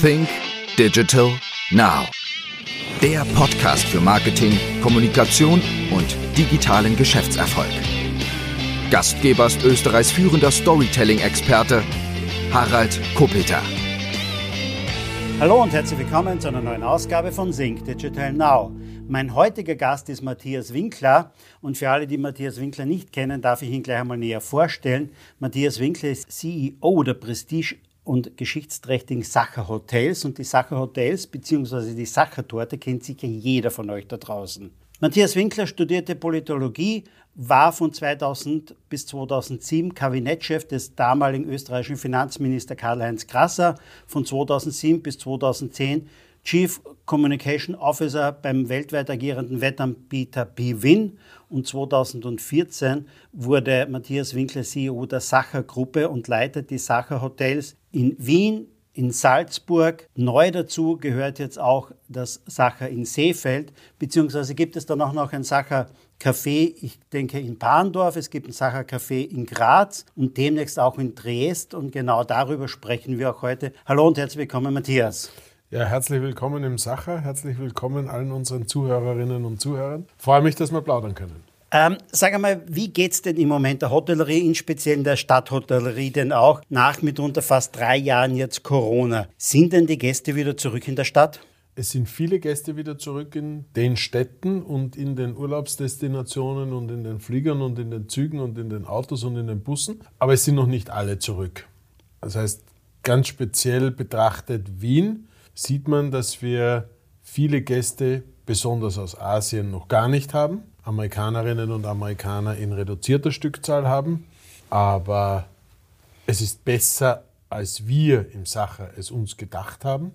Think Digital Now. Der Podcast für Marketing, Kommunikation und digitalen Geschäftserfolg. Gastgeber ist Österreichs führender Storytelling-Experte Harald Kopeter. Hallo und herzlich willkommen zu einer neuen Ausgabe von Think Digital Now. Mein heutiger Gast ist Matthias Winkler und für alle, die Matthias Winkler nicht kennen, darf ich ihn gleich einmal näher vorstellen. Matthias Winkler ist CEO der Prestige und geschichtsträchtigen Sacher Hotels und die Sacher Hotels bzw. die Sacher Torte kennt sicher jeder von euch da draußen. Matthias Winkler studierte Politologie, war von 2000 bis 2007 Kabinettchef des damaligen österreichischen Finanzminister Karl-Heinz Grasser, von 2007 bis 2010 Chief Communication Officer beim weltweit agierenden Wettanbieter BWin und 2014 wurde Matthias Winkler CEO der Sacher Gruppe und leitet die Sacher Hotels in Wien, in Salzburg. Neu dazu gehört jetzt auch das Sacher in Seefeld, beziehungsweise gibt es dann auch noch ein Sacher Café, ich denke in Bahndorf, es gibt ein Sacher Café in Graz und demnächst auch in Dresd und genau darüber sprechen wir auch heute. Hallo und herzlich willkommen, Matthias. Ja, herzlich willkommen im Sacher. Herzlich willkommen allen unseren Zuhörerinnen und Zuhörern. Freue mich, dass wir plaudern können. Ähm, sag einmal, wie geht es denn im Moment der Hotellerie, in speziell der Stadthotellerie, denn auch nach mitunter fast drei Jahren jetzt Corona? Sind denn die Gäste wieder zurück in der Stadt? Es sind viele Gäste wieder zurück in den Städten und in den Urlaubsdestinationen und in den Fliegern und in den Zügen und in den Autos und in den Bussen. Aber es sind noch nicht alle zurück. Das heißt, ganz speziell betrachtet Wien sieht man, dass wir viele Gäste, besonders aus Asien, noch gar nicht haben. Amerikanerinnen und Amerikaner in reduzierter Stückzahl haben. Aber es ist besser, als wir im Sacher es uns gedacht haben.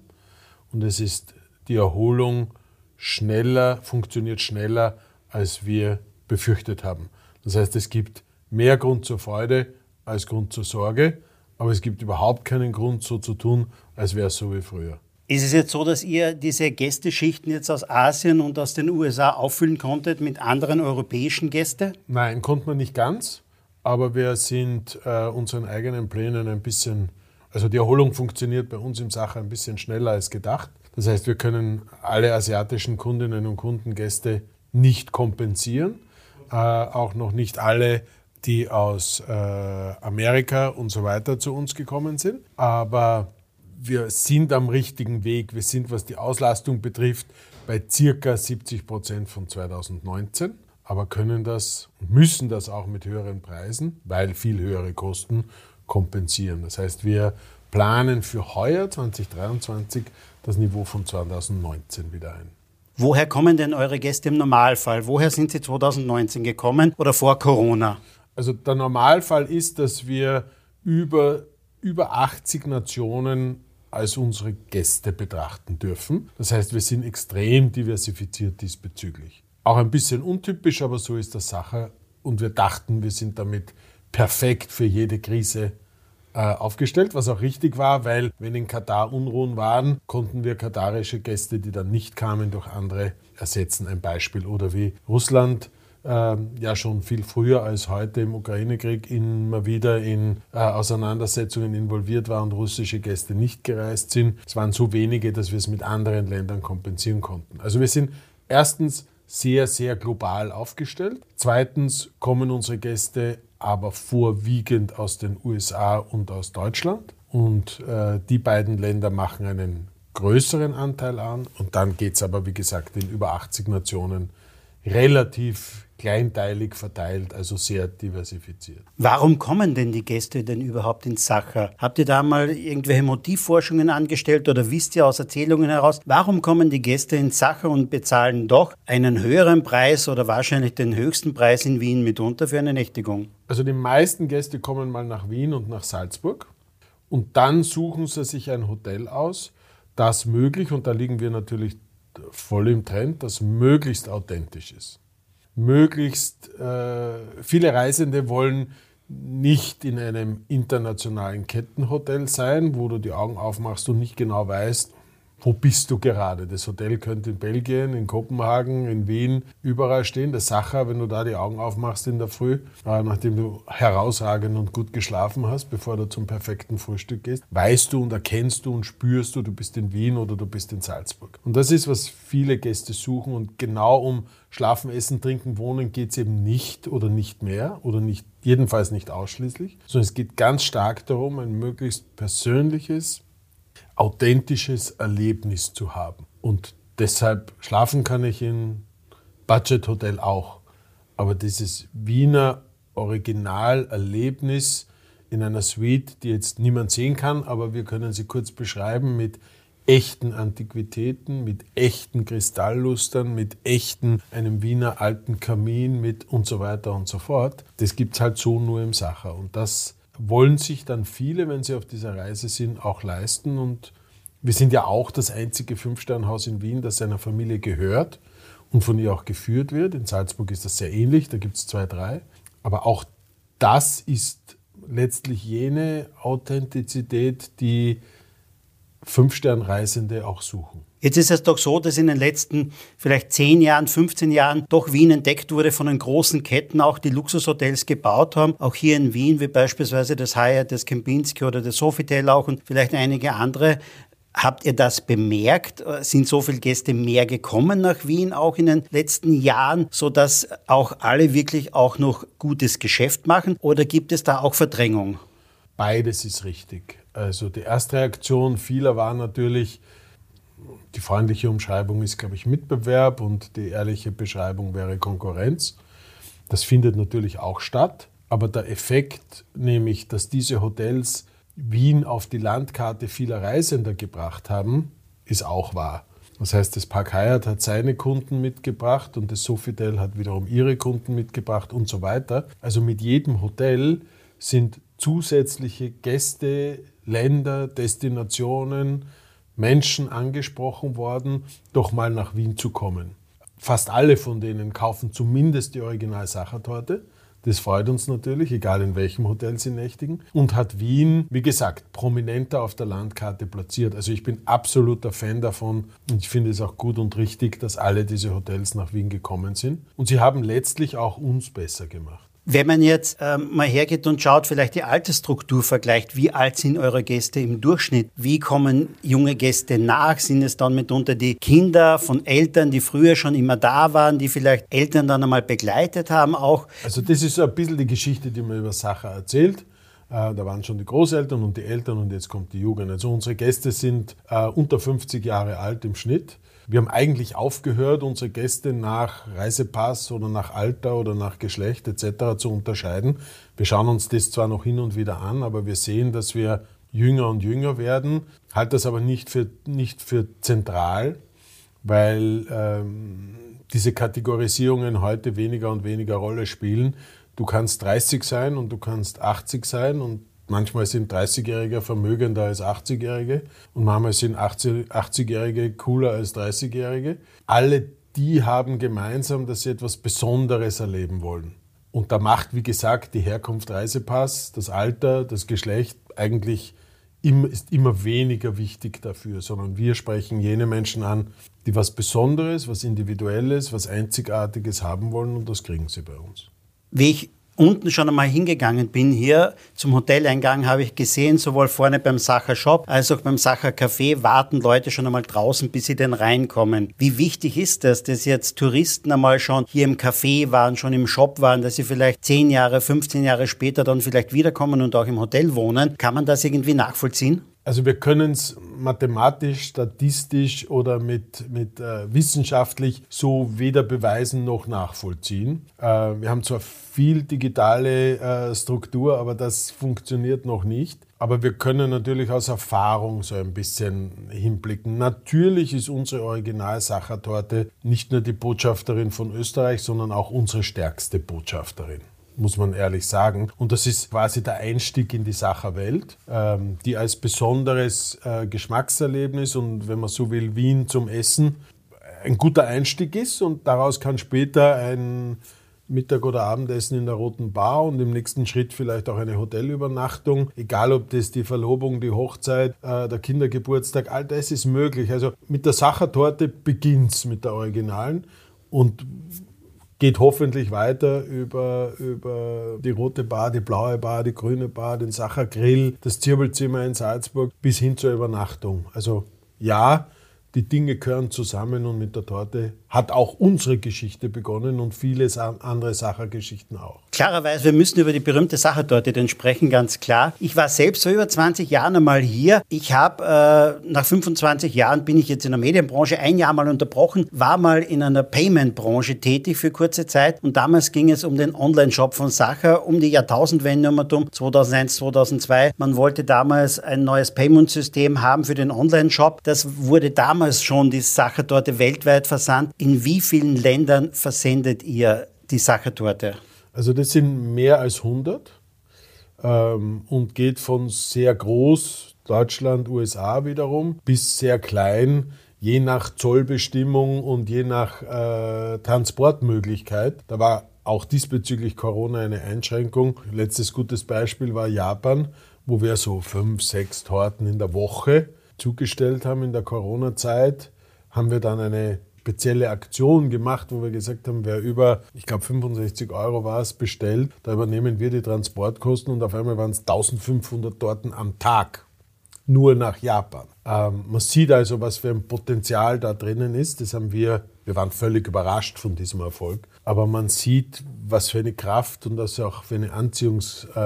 Und es ist die Erholung schneller, funktioniert schneller, als wir befürchtet haben. Das heißt, es gibt mehr Grund zur Freude als Grund zur Sorge, aber es gibt überhaupt keinen Grund, so zu tun, als wäre es so wie früher. Ist es jetzt so, dass ihr diese Gästeschichten jetzt aus Asien und aus den USA auffüllen konntet mit anderen europäischen Gästen? Nein, konnte man nicht ganz, aber wir sind äh, unseren eigenen Plänen ein bisschen, also die Erholung funktioniert bei uns im Sache ein bisschen schneller als gedacht. Das heißt, wir können alle asiatischen Kundinnen und Kunden Gäste nicht kompensieren, äh, auch noch nicht alle die aus äh, Amerika und so weiter zu uns gekommen sind. Aber wir sind am richtigen Weg. Wir sind, was die Auslastung betrifft, bei circa 70 Prozent von 2019, aber können das und müssen das auch mit höheren Preisen, weil viel höhere Kosten kompensieren. Das heißt, wir planen für heuer 2023 das Niveau von 2019 wieder ein. Woher kommen denn eure Gäste im Normalfall? Woher sind sie 2019 gekommen oder vor Corona? Also der Normalfall ist, dass wir über, über 80 Nationen als unsere Gäste betrachten dürfen. Das heißt, wir sind extrem diversifiziert diesbezüglich. Auch ein bisschen untypisch, aber so ist das Sache. Und wir dachten, wir sind damit perfekt für jede Krise äh, aufgestellt, was auch richtig war, weil wenn in Katar Unruhen waren, konnten wir katarische Gäste, die dann nicht kamen, durch andere ersetzen. Ein Beispiel. Oder wie Russland ja schon viel früher als heute im Ukraine-Krieg immer wieder in äh, Auseinandersetzungen involviert war und russische Gäste nicht gereist sind. Es waren so wenige, dass wir es mit anderen Ländern kompensieren konnten. Also wir sind erstens sehr, sehr global aufgestellt. Zweitens kommen unsere Gäste aber vorwiegend aus den USA und aus Deutschland. Und äh, die beiden Länder machen einen größeren Anteil an. Und dann geht es aber, wie gesagt, in über 80 Nationen relativ kleinteilig verteilt, also sehr diversifiziert. Warum kommen denn die Gäste denn überhaupt ins Sacher? Habt ihr da mal irgendwelche Motivforschungen angestellt oder wisst ihr aus Erzählungen heraus, warum kommen die Gäste ins Sacher und bezahlen doch einen höheren Preis oder wahrscheinlich den höchsten Preis in Wien mitunter für eine Nächtigung? Also die meisten Gäste kommen mal nach Wien und nach Salzburg und dann suchen sie sich ein Hotel aus, das möglich, und da liegen wir natürlich voll im Trend, das möglichst authentisch ist. Möglichst äh, viele Reisende wollen nicht in einem internationalen Kettenhotel sein, wo du die Augen aufmachst und nicht genau weißt, wo bist du gerade? Das Hotel könnte in Belgien, in Kopenhagen, in Wien, überall stehen. Das Sacher, wenn du da die Augen aufmachst in der Früh, äh, nachdem du herausragend und gut geschlafen hast, bevor du zum perfekten Frühstück gehst, weißt du und erkennst du und spürst du, du bist in Wien oder du bist in Salzburg. Und das ist, was viele Gäste suchen. Und genau um Schlafen, Essen, Trinken, Wohnen geht es eben nicht oder nicht mehr oder nicht, jedenfalls nicht ausschließlich, sondern es geht ganz stark darum, ein möglichst persönliches, authentisches Erlebnis zu haben. Und deshalb schlafen kann ich in Budget-Hotel auch. Aber dieses Wiener Originalerlebnis in einer Suite, die jetzt niemand sehen kann, aber wir können sie kurz beschreiben mit echten Antiquitäten, mit echten Kristalllustern, mit echten, einem Wiener alten Kamin mit und so weiter und so fort. Das gibt es halt so nur im Sacher. Und das wollen sich dann viele, wenn sie auf dieser Reise sind, auch leisten. Und wir sind ja auch das einzige Fünf-Sterne-Haus in Wien, das seiner Familie gehört und von ihr auch geführt wird. In Salzburg ist das sehr ähnlich, da gibt es zwei, drei. Aber auch das ist letztlich jene Authentizität, die Fünf-Stern-Reisende auch suchen. Jetzt ist es doch so, dass in den letzten vielleicht 10 Jahren, 15 Jahren doch Wien entdeckt wurde von den großen Ketten, auch die Luxushotels gebaut haben. Auch hier in Wien, wie beispielsweise das Hyatt, das Kempinski oder das Sofitel auch und vielleicht einige andere. Habt ihr das bemerkt? Sind so viele Gäste mehr gekommen nach Wien auch in den letzten Jahren, sodass auch alle wirklich auch noch gutes Geschäft machen? Oder gibt es da auch Verdrängung? Beides ist richtig. Also die erste Reaktion vieler war natürlich, die freundliche Umschreibung ist, glaube ich, Mitbewerb und die ehrliche Beschreibung wäre Konkurrenz. Das findet natürlich auch statt. Aber der Effekt, nämlich, dass diese Hotels Wien auf die Landkarte vieler Reisender gebracht haben, ist auch wahr. Das heißt, das Park Hyatt hat seine Kunden mitgebracht und das Sofitel hat wiederum ihre Kunden mitgebracht und so weiter. Also mit jedem Hotel sind zusätzliche Gäste, Länder, Destinationen, Menschen angesprochen worden, doch mal nach Wien zu kommen. Fast alle von denen kaufen zumindest die Original-Sachertorte. Das freut uns natürlich, egal in welchem Hotel sie nächtigen. Und hat Wien, wie gesagt, prominenter auf der Landkarte platziert. Also ich bin absoluter Fan davon und ich finde es auch gut und richtig, dass alle diese Hotels nach Wien gekommen sind. Und sie haben letztlich auch uns besser gemacht. Wenn man jetzt ähm, mal hergeht und schaut, vielleicht die Altersstruktur vergleicht, wie alt sind eure Gäste im Durchschnitt? Wie kommen junge Gäste nach? Sind es dann mitunter die Kinder von Eltern, die früher schon immer da waren, die vielleicht Eltern dann einmal begleitet haben auch? Also das ist so ein bisschen die Geschichte, die man über Sacher erzählt. Äh, da waren schon die Großeltern und die Eltern und jetzt kommt die Jugend. Also unsere Gäste sind äh, unter 50 Jahre alt im Schnitt. Wir haben eigentlich aufgehört, unsere Gäste nach Reisepass oder nach Alter oder nach Geschlecht etc. zu unterscheiden. Wir schauen uns das zwar noch hin und wieder an, aber wir sehen, dass wir jünger und jünger werden. Halte das aber nicht für, nicht für zentral, weil ähm, diese Kategorisierungen heute weniger und weniger Rolle spielen. Du kannst 30 sein und du kannst 80 sein und Manchmal sind 30-Jährige vermögender als 80-Jährige und manchmal sind 80-Jährige cooler als 30-Jährige. Alle die haben gemeinsam, dass sie etwas Besonderes erleben wollen. Und da macht, wie gesagt, die Herkunft Reisepass, das Alter, das Geschlecht eigentlich immer, ist immer weniger wichtig dafür, sondern wir sprechen jene Menschen an, die was Besonderes, was Individuelles, was Einzigartiges haben wollen und das kriegen sie bei uns. Wie ich unten schon einmal hingegangen bin, hier zum Hoteleingang, habe ich gesehen, sowohl vorne beim Sacher Shop als auch beim Sacher Café warten Leute schon einmal draußen, bis sie denn reinkommen. Wie wichtig ist das, dass jetzt Touristen einmal schon hier im Café waren, schon im Shop waren, dass sie vielleicht 10 Jahre, 15 Jahre später dann vielleicht wiederkommen und auch im Hotel wohnen? Kann man das irgendwie nachvollziehen? Also wir können es mathematisch, statistisch oder mit, mit äh, wissenschaftlich so weder beweisen noch nachvollziehen. Äh, wir haben zwar viel digitale äh, Struktur, aber das funktioniert noch nicht. Aber wir können natürlich aus Erfahrung so ein bisschen hinblicken. Natürlich ist unsere Original-Sachertorte nicht nur die Botschafterin von Österreich, sondern auch unsere stärkste Botschafterin muss man ehrlich sagen. Und das ist quasi der Einstieg in die Sacherwelt, ähm, die als besonderes äh, Geschmackserlebnis und wenn man so will, Wien zum Essen ein guter Einstieg ist und daraus kann später ein Mittag- oder Abendessen in der Roten Bar und im nächsten Schritt vielleicht auch eine Hotelübernachtung. Egal, ob das die Verlobung, die Hochzeit, äh, der Kindergeburtstag, all das ist möglich. Also mit der Sachertorte beginnt es mit der Originalen und geht hoffentlich weiter über, über die rote Bar, die blaue Bar, die grüne Bar, den Sachergrill, das Zirbelzimmer in Salzburg bis hin zur Übernachtung. Also ja, die Dinge gehören zusammen und mit der Torte hat auch unsere Geschichte begonnen und viele andere Sachergeschichten auch. Klarerweise, wir müssen über die berühmte Sachertorte denn sprechen, ganz klar. Ich war selbst vor über 20 Jahren einmal hier. Ich habe äh, nach 25 Jahren bin ich jetzt in der Medienbranche ein Jahr mal unterbrochen, war mal in einer Payment-Branche tätig für kurze Zeit und damals ging es um den Online-Shop von Sacher, um die Jahrtausendwende um 2001, 2002. Man wollte damals ein neues Payment-System haben für den Online-Shop. Das wurde damals schon die Sachertorte weltweit versandt. In wie vielen Ländern versendet ihr die Sachertorte? Also das sind mehr als 100 ähm, und geht von sehr groß, Deutschland, USA wiederum, bis sehr klein, je nach Zollbestimmung und je nach äh, Transportmöglichkeit. Da war auch diesbezüglich Corona eine Einschränkung. Letztes gutes Beispiel war Japan, wo wir so fünf, sechs Torten in der Woche zugestellt haben in der Corona-Zeit. Haben wir dann eine spezielle Aktion gemacht, wo wir gesagt haben, wer über, ich glaube 65 Euro war es, bestellt, da übernehmen wir die Transportkosten und auf einmal waren es 1500 Torten am Tag. Nur nach Japan. Ähm, man sieht also, was für ein Potenzial da drinnen ist. Das haben wir, wir waren völlig überrascht von diesem Erfolg. Aber man sieht, was für eine Kraft und was auch für, eine Anziehungs, äh,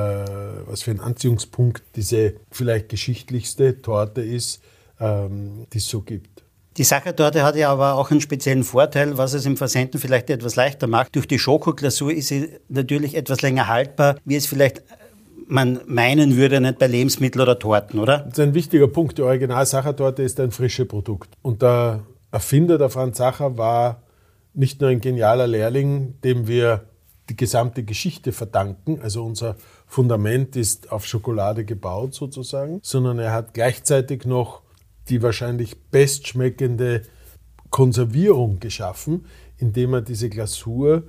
was für ein Anziehungspunkt diese vielleicht geschichtlichste Torte ist, ähm, die es so gibt. Die Sachertorte hat ja aber auch einen speziellen Vorteil, was es im Versenden vielleicht etwas leichter macht. Durch die Schokoglasur ist sie natürlich etwas länger haltbar, wie es vielleicht man meinen würde, nicht bei Lebensmitteln oder Torten, oder? Das ist ein wichtiger Punkt. Die Original-Sachertorte ist ein frisches Produkt. Und der Erfinder, der Franz Sacher, war nicht nur ein genialer Lehrling, dem wir die gesamte Geschichte verdanken. Also unser Fundament ist auf Schokolade gebaut sozusagen, sondern er hat gleichzeitig noch die wahrscheinlich bestschmeckende Konservierung geschaffen, indem er diese Glasur,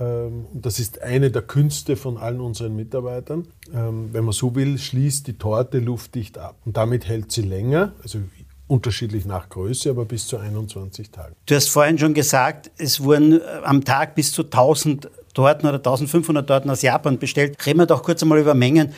ähm, und das ist eine der Künste von allen unseren Mitarbeitern, ähm, wenn man so will, schließt die Torte luftdicht ab. Und damit hält sie länger, also unterschiedlich nach Größe, aber bis zu 21 Tagen. Du hast vorhin schon gesagt, es wurden äh, am Tag bis zu 1000 Torten oder 1500 Torten aus Japan bestellt. Reden wir doch kurz einmal über Mengen.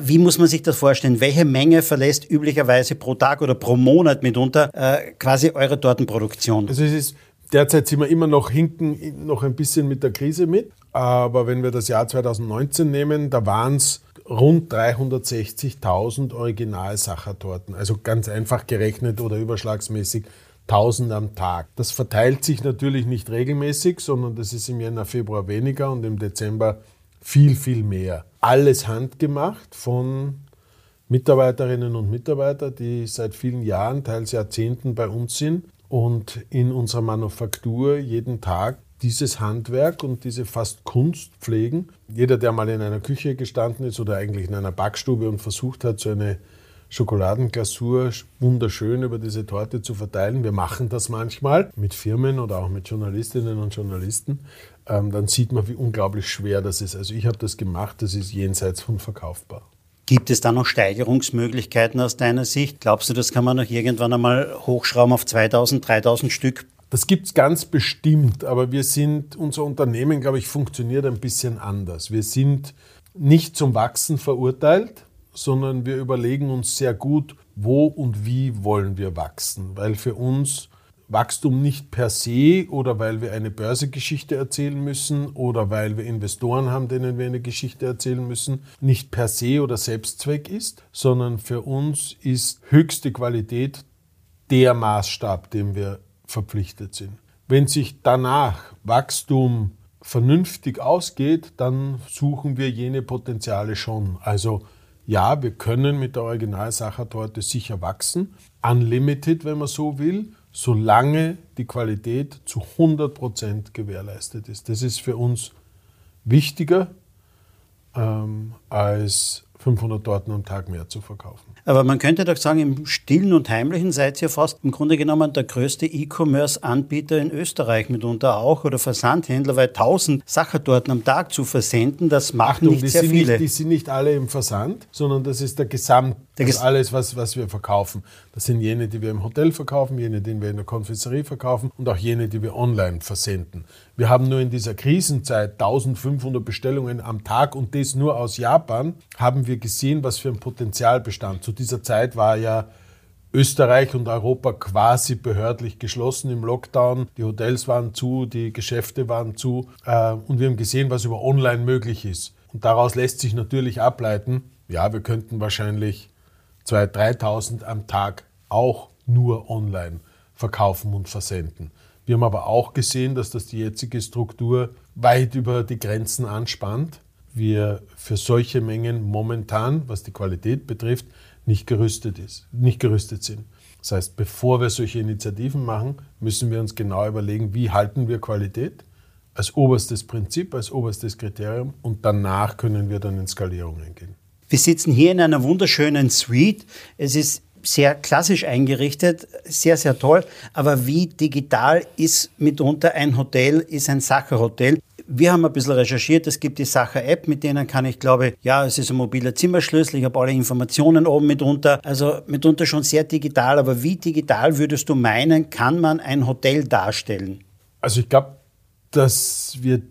Wie muss man sich das vorstellen? Welche Menge verlässt üblicherweise pro Tag oder pro Monat mitunter äh, quasi eure Tortenproduktion? Also es ist derzeit sind wir immer noch hinken noch ein bisschen mit der Krise mit. Aber wenn wir das Jahr 2019 nehmen, da waren es rund 360.000 Original-Sachertorten. Also ganz einfach gerechnet oder überschlagsmäßig 1000 am Tag. Das verteilt sich natürlich nicht regelmäßig, sondern das ist im Jänner, Februar weniger und im Dezember viel, viel mehr. Alles handgemacht von Mitarbeiterinnen und Mitarbeitern, die seit vielen Jahren, teils Jahrzehnten bei uns sind und in unserer Manufaktur jeden Tag dieses Handwerk und diese fast Kunst pflegen. Jeder, der mal in einer Küche gestanden ist oder eigentlich in einer Backstube und versucht hat, so eine Schokoladenglasur wunderschön über diese Torte zu verteilen. Wir machen das manchmal mit Firmen oder auch mit Journalistinnen und Journalisten. Ähm, dann sieht man, wie unglaublich schwer das ist. Also ich habe das gemacht, das ist jenseits von verkaufbar. Gibt es da noch Steigerungsmöglichkeiten aus deiner Sicht? Glaubst du, das kann man noch irgendwann einmal hochschrauben auf 2000, 3000 Stück? Das gibt es ganz bestimmt, aber wir sind, unser Unternehmen, glaube ich, funktioniert ein bisschen anders. Wir sind nicht zum Wachsen verurteilt sondern wir überlegen uns sehr gut, wo und wie wollen wir wachsen. Weil für uns Wachstum nicht per se oder weil wir eine Börsegeschichte erzählen müssen oder weil wir Investoren haben, denen wir eine Geschichte erzählen müssen, nicht per se oder Selbstzweck ist, sondern für uns ist höchste Qualität der Maßstab, dem wir verpflichtet sind. Wenn sich danach Wachstum vernünftig ausgeht, dann suchen wir jene Potenziale schon. Also ja, wir können mit der Originalsachertorte sicher wachsen, unlimited, wenn man so will, solange die Qualität zu 100% gewährleistet ist. Das ist für uns wichtiger ähm, als 500 Torten am Tag mehr zu verkaufen. Aber man könnte doch sagen, im Stillen und Heimlichen seid ihr fast im Grunde genommen der größte E-Commerce-Anbieter in Österreich mitunter auch oder Versandhändler, weil 1000 Sachertorten am Tag zu versenden, das machen Achtung, nicht sehr viele. Nicht, die sind nicht alle im Versand, sondern das ist der Gesamt, der also alles, was, was wir verkaufen. Das sind jene, die wir im Hotel verkaufen, jene, die wir in der Konfiserie verkaufen und auch jene, die wir online versenden. Wir haben nur in dieser Krisenzeit 1500 Bestellungen am Tag und das nur aus Japan, haben wir gesehen, was für ein Potenzial bestand. Zu dieser Zeit war ja Österreich und Europa quasi behördlich geschlossen im Lockdown. Die Hotels waren zu, die Geschäfte waren zu äh, und wir haben gesehen, was über Online möglich ist. Und daraus lässt sich natürlich ableiten, ja, wir könnten wahrscheinlich 2.000, 3.000 am Tag auch nur online verkaufen und versenden. Wir haben aber auch gesehen, dass das die jetzige Struktur weit über die Grenzen anspannt. Wir für solche Mengen momentan, was die Qualität betrifft, nicht gerüstet, ist, nicht gerüstet sind. Das heißt, bevor wir solche Initiativen machen, müssen wir uns genau überlegen, wie halten wir Qualität als oberstes Prinzip, als oberstes Kriterium und danach können wir dann in Skalierung eingehen. Wir sitzen hier in einer wunderschönen Suite. Es ist sehr klassisch eingerichtet, sehr, sehr toll. Aber wie digital ist mitunter ein Hotel, ist ein Sacherhotel? Wir haben ein bisschen recherchiert, es gibt die Sacher-App, mit denen kann ich, glaube, ja, es ist ein mobiler Zimmerschlüssel, ich habe alle Informationen oben mitunter, also mitunter schon sehr digital, aber wie digital würdest du meinen, kann man ein Hotel darstellen? Also ich glaube, dass wir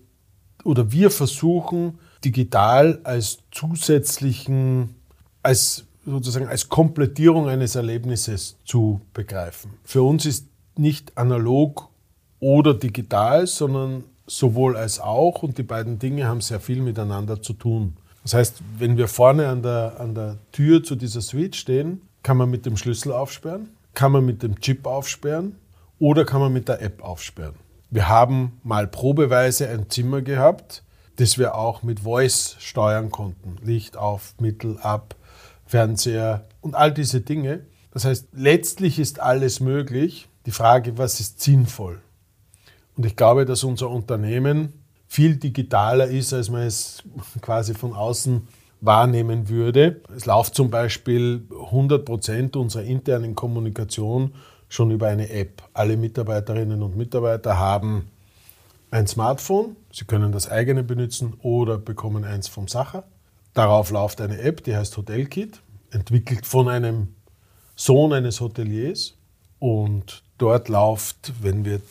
oder wir versuchen, digital als zusätzlichen, als sozusagen als Komplettierung eines Erlebnisses zu begreifen. Für uns ist nicht analog oder digital, sondern sowohl als auch und die beiden Dinge haben sehr viel miteinander zu tun. Das heißt, wenn wir vorne an der, an der Tür zu dieser Suite stehen, kann man mit dem Schlüssel aufsperren, kann man mit dem Chip aufsperren oder kann man mit der App aufsperren. Wir haben mal probeweise ein Zimmer gehabt, das wir auch mit Voice steuern konnten. Licht auf, Mittel ab, Fernseher und all diese Dinge. Das heißt, letztlich ist alles möglich. Die Frage, was ist sinnvoll? Und ich glaube, dass unser Unternehmen viel digitaler ist, als man es quasi von außen wahrnehmen würde. Es läuft zum Beispiel 100 Prozent unserer internen Kommunikation schon über eine App. Alle Mitarbeiterinnen und Mitarbeiter haben ein Smartphone. Sie können das eigene benutzen oder bekommen eins vom Sacher. Darauf läuft eine App, die heißt Hotelkit, entwickelt von einem Sohn eines Hoteliers. Und dort läuft, wenn wir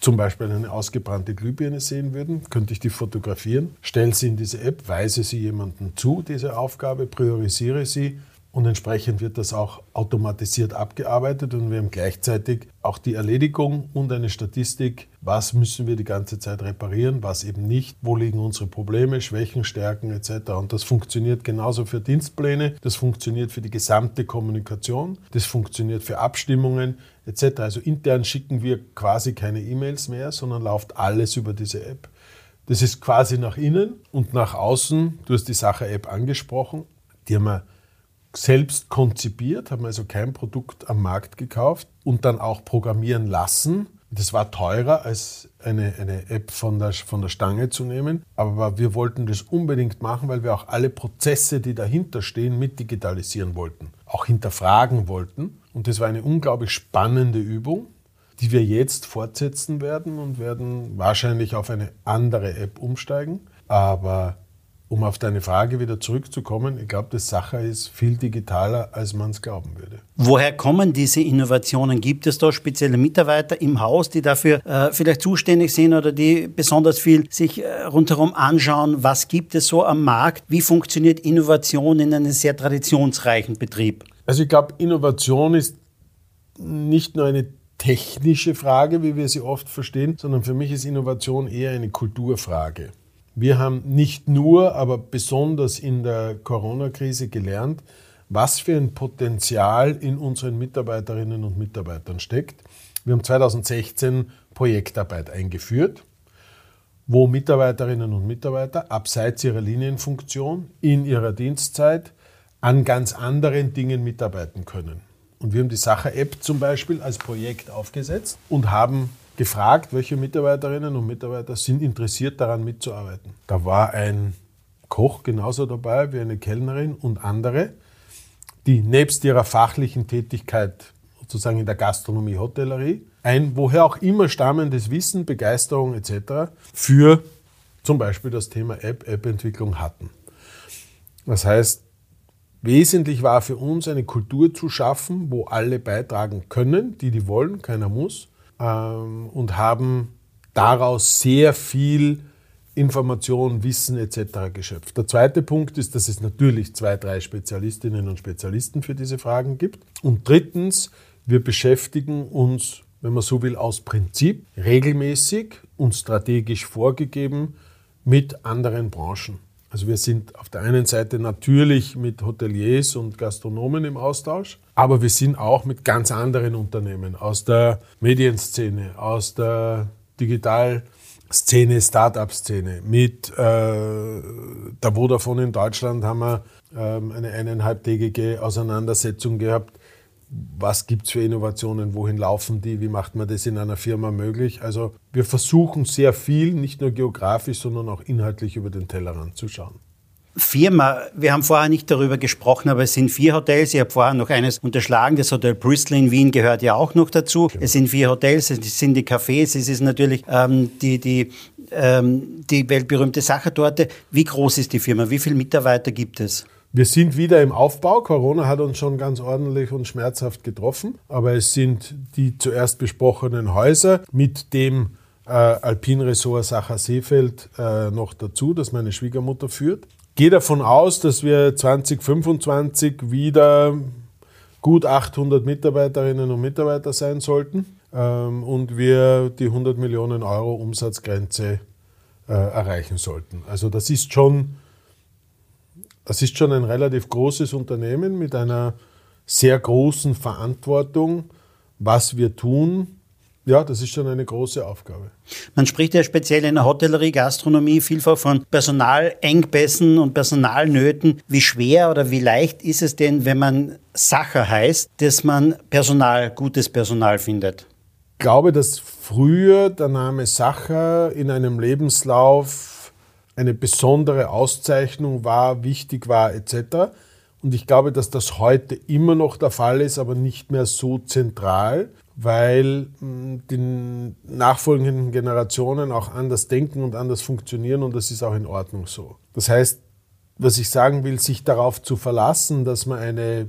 zum Beispiel eine ausgebrannte Glühbirne sehen würden, könnte ich die fotografieren, stelle sie in diese App, weise sie jemandem zu, diese Aufgabe, priorisiere sie und entsprechend wird das auch automatisiert abgearbeitet und wir haben gleichzeitig auch die Erledigung und eine Statistik, was müssen wir die ganze Zeit reparieren, was eben nicht, wo liegen unsere Probleme, Schwächen, Stärken etc. Und das funktioniert genauso für Dienstpläne, das funktioniert für die gesamte Kommunikation, das funktioniert für Abstimmungen etc. Also intern schicken wir quasi keine E-Mails mehr, sondern läuft alles über diese App. Das ist quasi nach innen und nach außen. Du hast die Sache-App angesprochen. Die haben wir selbst konzipiert, haben also kein Produkt am Markt gekauft und dann auch programmieren lassen. Das war teurer als eine, eine App von der, von der Stange zu nehmen, aber wir wollten das unbedingt machen, weil wir auch alle Prozesse, die dahinter stehen, mit digitalisieren wollten, auch hinterfragen wollten. Und das war eine unglaublich spannende Übung, die wir jetzt fortsetzen werden und werden wahrscheinlich auf eine andere App umsteigen. Aber um auf deine Frage wieder zurückzukommen, ich glaube, das Sache ist viel digitaler, als man es glauben würde. Woher kommen diese Innovationen? Gibt es da spezielle Mitarbeiter im Haus, die dafür äh, vielleicht zuständig sind oder die besonders viel sich äh, rundherum anschauen? Was gibt es so am Markt? Wie funktioniert Innovation in einem sehr traditionsreichen Betrieb? Also ich glaube, Innovation ist nicht nur eine technische Frage, wie wir sie oft verstehen, sondern für mich ist Innovation eher eine Kulturfrage. Wir haben nicht nur, aber besonders in der Corona-Krise gelernt, was für ein Potenzial in unseren Mitarbeiterinnen und Mitarbeitern steckt. Wir haben 2016 Projektarbeit eingeführt, wo Mitarbeiterinnen und Mitarbeiter abseits ihrer Linienfunktion in ihrer Dienstzeit an ganz anderen Dingen mitarbeiten können. Und wir haben die Sache-App zum Beispiel als Projekt aufgesetzt und haben gefragt, welche Mitarbeiterinnen und Mitarbeiter sind interessiert daran mitzuarbeiten. Da war ein Koch genauso dabei wie eine Kellnerin und andere, die nebst ihrer fachlichen Tätigkeit sozusagen in der Gastronomie, Hotellerie, ein woher auch immer stammendes Wissen, Begeisterung etc. für zum Beispiel das Thema App, App-Entwicklung hatten. Das heißt, wesentlich war für uns eine Kultur zu schaffen, wo alle beitragen können, die die wollen, keiner muss, ähm, und haben daraus sehr viel Information, Wissen etc. geschöpft. Der zweite Punkt ist, dass es natürlich zwei, drei Spezialistinnen und Spezialisten für diese Fragen gibt. Und drittens, wir beschäftigen uns, wenn man so will, aus Prinzip regelmäßig und strategisch vorgegeben mit anderen Branchen. Also wir sind auf der einen Seite natürlich mit Hoteliers und Gastronomen im Austausch, aber wir sind auch mit ganz anderen Unternehmen aus der Medienszene, aus der Digital- Szene, Start-up-Szene. Mit äh, der Vodafone in Deutschland haben wir ähm, eine eineinhalbtägige Auseinandersetzung gehabt. Was gibt es für Innovationen? Wohin laufen die? Wie macht man das in einer Firma möglich? Also wir versuchen sehr viel, nicht nur geografisch, sondern auch inhaltlich über den Tellerrand zu schauen. Firma, wir haben vorher nicht darüber gesprochen, aber es sind vier Hotels. Ich habe vorher noch eines unterschlagen. Das Hotel Bristol in Wien gehört ja auch noch dazu. Genau. Es sind vier Hotels, es sind die Cafés, es ist natürlich ähm, die, die, ähm, die weltberühmte Sachertorte. Wie groß ist die Firma? Wie viele Mitarbeiter gibt es? Wir sind wieder im Aufbau. Corona hat uns schon ganz ordentlich und schmerzhaft getroffen. Aber es sind die zuerst besprochenen Häuser mit dem äh, Alpinresort Sacher Seefeld äh, noch dazu, das meine Schwiegermutter führt gehe davon aus, dass wir 2025 wieder gut 800 Mitarbeiterinnen und Mitarbeiter sein sollten ähm, und wir die 100 Millionen Euro Umsatzgrenze äh, erreichen sollten. Also das ist schon, das ist schon ein relativ großes Unternehmen mit einer sehr großen Verantwortung, was wir tun ja, das ist schon eine große Aufgabe. Man spricht ja speziell in der Hotellerie, Gastronomie vielfach von Personalengpässen und Personalnöten. Wie schwer oder wie leicht ist es denn, wenn man Sacher heißt, dass man Personal, gutes Personal findet? Ich glaube, dass früher der Name Sacher in einem Lebenslauf eine besondere Auszeichnung war, wichtig war etc. Und ich glaube, dass das heute immer noch der Fall ist, aber nicht mehr so zentral weil hm, die nachfolgenden Generationen auch anders denken und anders funktionieren und das ist auch in Ordnung so. Das heißt, was ich sagen will, sich darauf zu verlassen, dass man eine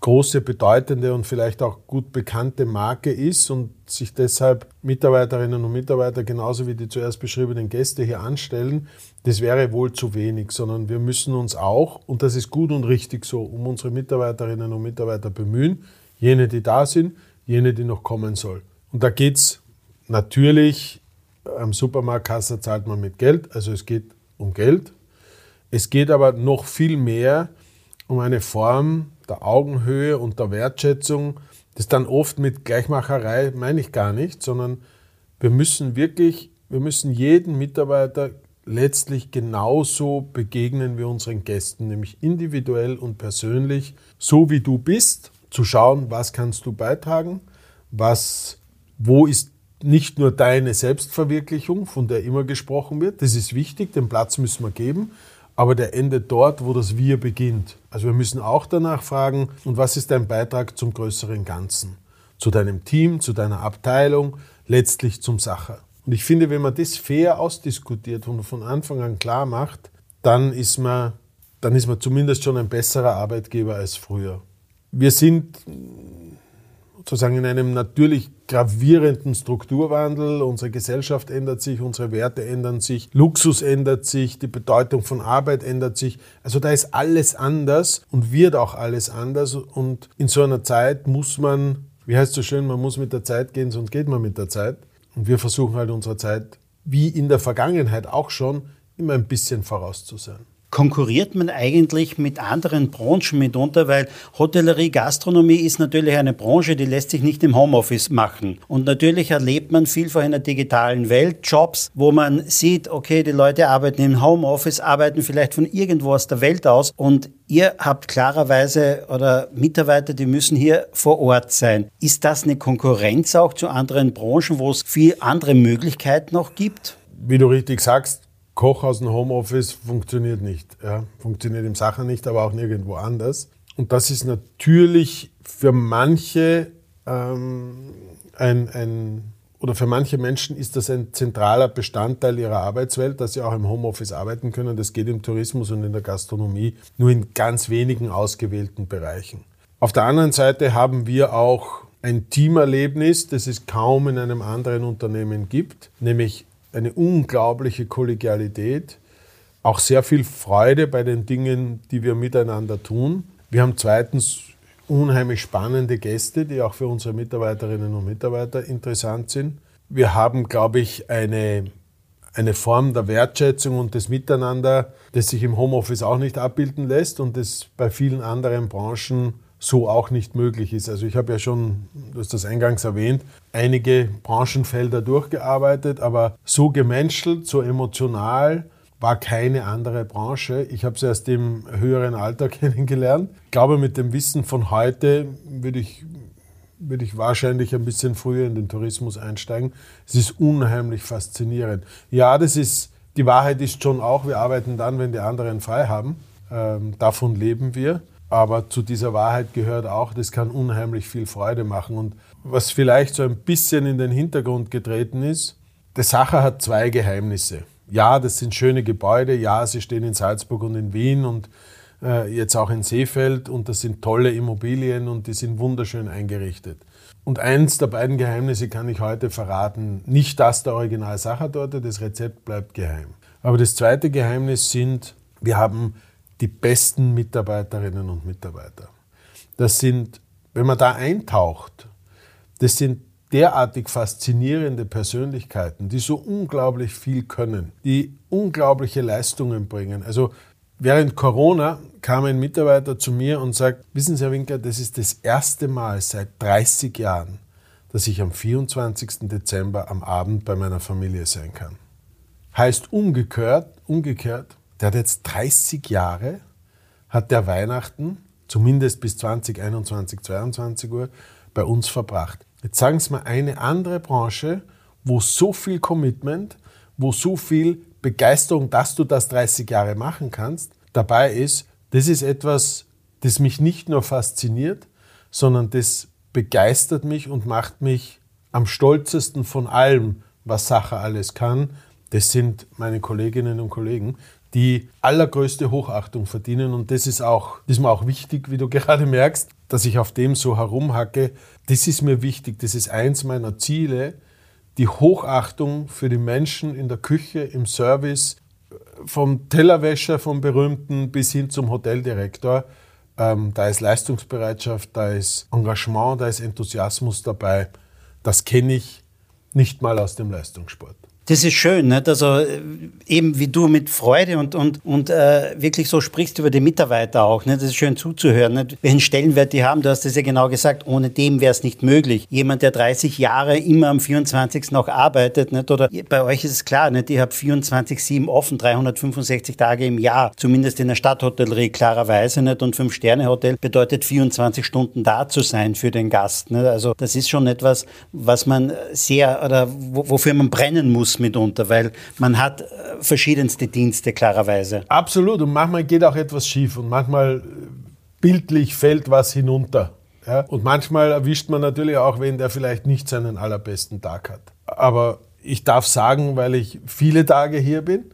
große, bedeutende und vielleicht auch gut bekannte Marke ist und sich deshalb Mitarbeiterinnen und Mitarbeiter genauso wie die zuerst beschriebenen Gäste hier anstellen, das wäre wohl zu wenig, sondern wir müssen uns auch, und das ist gut und richtig so, um unsere Mitarbeiterinnen und Mitarbeiter bemühen, jene, die da sind, jene, die noch kommen soll. Und da geht es natürlich, am Supermarktkasse zahlt man mit Geld, also es geht um Geld. Es geht aber noch viel mehr um eine Form der Augenhöhe und der Wertschätzung, das dann oft mit Gleichmacherei meine ich gar nicht, sondern wir müssen wirklich, wir müssen jeden Mitarbeiter letztlich genauso begegnen wie unseren Gästen, nämlich individuell und persönlich, so wie du bist zu schauen, was kannst du beitragen, was, wo ist nicht nur deine Selbstverwirklichung, von der immer gesprochen wird, das ist wichtig, den Platz müssen wir geben, aber der endet dort, wo das Wir beginnt. Also wir müssen auch danach fragen, und was ist dein Beitrag zum größeren Ganzen? Zu deinem Team, zu deiner Abteilung, letztlich zum Sacher. Und ich finde, wenn man das fair ausdiskutiert und von Anfang an klar macht, dann ist man, dann ist man zumindest schon ein besserer Arbeitgeber als früher. Wir sind sozusagen in einem natürlich gravierenden Strukturwandel. Unsere Gesellschaft ändert sich, unsere Werte ändern sich, Luxus ändert sich, die Bedeutung von Arbeit ändert sich. Also da ist alles anders und wird auch alles anders. Und in so einer Zeit muss man, wie heißt es so schön, man muss mit der Zeit gehen, sonst geht man mit der Zeit. Und wir versuchen halt unserer Zeit, wie in der Vergangenheit auch schon, immer ein bisschen voraus zu sein konkurriert man eigentlich mit anderen Branchen mitunter, weil Hotellerie, Gastronomie ist natürlich eine Branche, die lässt sich nicht im Homeoffice machen. Und natürlich erlebt man vielfach in der digitalen Welt Jobs, wo man sieht, okay, die Leute arbeiten im Homeoffice, arbeiten vielleicht von irgendwo aus der Welt aus und ihr habt klarerweise oder Mitarbeiter, die müssen hier vor Ort sein. Ist das eine Konkurrenz auch zu anderen Branchen, wo es viel andere Möglichkeiten noch gibt? Wie du richtig sagst, Koch aus dem Homeoffice funktioniert nicht. Ja? Funktioniert im Sachen nicht, aber auch nirgendwo anders. Und das ist natürlich für manche ähm, ein, ein, oder für manche Menschen ist das ein zentraler Bestandteil ihrer Arbeitswelt, dass sie auch im Homeoffice arbeiten können. Das geht im Tourismus und in der Gastronomie nur in ganz wenigen ausgewählten Bereichen. Auf der anderen Seite haben wir auch ein Teamerlebnis, das es kaum in einem anderen Unternehmen gibt, nämlich eine unglaubliche Kollegialität, auch sehr viel Freude bei den Dingen, die wir miteinander tun. Wir haben zweitens unheimlich spannende Gäste, die auch für unsere Mitarbeiterinnen und Mitarbeiter interessant sind. Wir haben, glaube ich, eine, eine Form der Wertschätzung und des Miteinander, das sich im Homeoffice auch nicht abbilden lässt und das bei vielen anderen Branchen so auch nicht möglich ist. Also ich habe ja schon, du hast das eingangs erwähnt, einige Branchenfelder durchgearbeitet, aber so gemenschelt, so emotional war keine andere Branche. Ich habe es erst im höheren Alter kennengelernt. Ich glaube, mit dem Wissen von heute würde ich, würde ich wahrscheinlich ein bisschen früher in den Tourismus einsteigen. Es ist unheimlich faszinierend. Ja, das ist, die Wahrheit ist schon auch, wir arbeiten dann, wenn die anderen frei haben. Ähm, davon leben wir. Aber zu dieser Wahrheit gehört auch, das kann unheimlich viel Freude machen. Und was vielleicht so ein bisschen in den Hintergrund getreten ist, die Sache hat zwei Geheimnisse. Ja, das sind schöne Gebäude, ja, sie stehen in Salzburg und in Wien und äh, jetzt auch in Seefeld und das sind tolle Immobilien und die sind wunderschön eingerichtet. Und eins der beiden Geheimnisse kann ich heute verraten, nicht das der Original Sachertorte, das Rezept bleibt geheim. Aber das zweite Geheimnis sind, wir haben die besten Mitarbeiterinnen und Mitarbeiter. Das sind, wenn man da eintaucht, das sind derartig faszinierende Persönlichkeiten, die so unglaublich viel können, die unglaubliche Leistungen bringen. Also während Corona kam ein Mitarbeiter zu mir und sagt, wissen Sie, Herr Winkler, das ist das erste Mal seit 30 Jahren, dass ich am 24. Dezember am Abend bei meiner Familie sein kann. Heißt umgekehrt, umgekehrt, der hat jetzt 30 Jahre, hat der Weihnachten, zumindest bis 2021, 22 Uhr, bei uns verbracht. Jetzt sagen Sie mal eine andere Branche, wo so viel Commitment, wo so viel Begeisterung, dass du das 30 Jahre machen kannst, dabei ist. Das ist etwas, das mich nicht nur fasziniert, sondern das begeistert mich und macht mich am stolzesten von allem, was Sache alles kann. Das sind meine Kolleginnen und Kollegen, die allergrößte Hochachtung verdienen. Und das ist auch, das ist mir auch wichtig, wie du gerade merkst, dass ich auf dem so herumhacke. Das ist mir wichtig. Das ist eins meiner Ziele, die Hochachtung für die Menschen in der Küche, im Service, vom Tellerwäscher, vom Berühmten bis hin zum Hoteldirektor. Ähm, da ist Leistungsbereitschaft, da ist Engagement, da ist Enthusiasmus dabei. Das kenne ich nicht mal aus dem Leistungssport. Das ist schön, nicht? also äh, eben wie du mit Freude und, und, und äh, wirklich so sprichst über die Mitarbeiter auch. Nicht? Das ist schön zuzuhören, nicht? welchen Stellenwert die haben. Du hast das ja genau gesagt, ohne dem wäre es nicht möglich. Jemand, der 30 Jahre immer am 24. noch arbeitet, nicht? oder bei euch ist es klar, nicht? ihr habt 24-7 offen, 365 Tage im Jahr, zumindest in der Stadthotellerie klarerweise. Nicht? Und Fünf-Sterne-Hotel bedeutet 24 Stunden da zu sein für den Gast. Nicht? Also das ist schon etwas, was man sehr oder wofür man brennen muss mitunter, weil man hat äh, verschiedenste Dienste klarerweise. Absolut und manchmal geht auch etwas schief und manchmal äh, bildlich fällt was hinunter. Ja? Und manchmal erwischt man natürlich auch wen, der vielleicht nicht seinen allerbesten Tag hat. Aber ich darf sagen, weil ich viele Tage hier bin,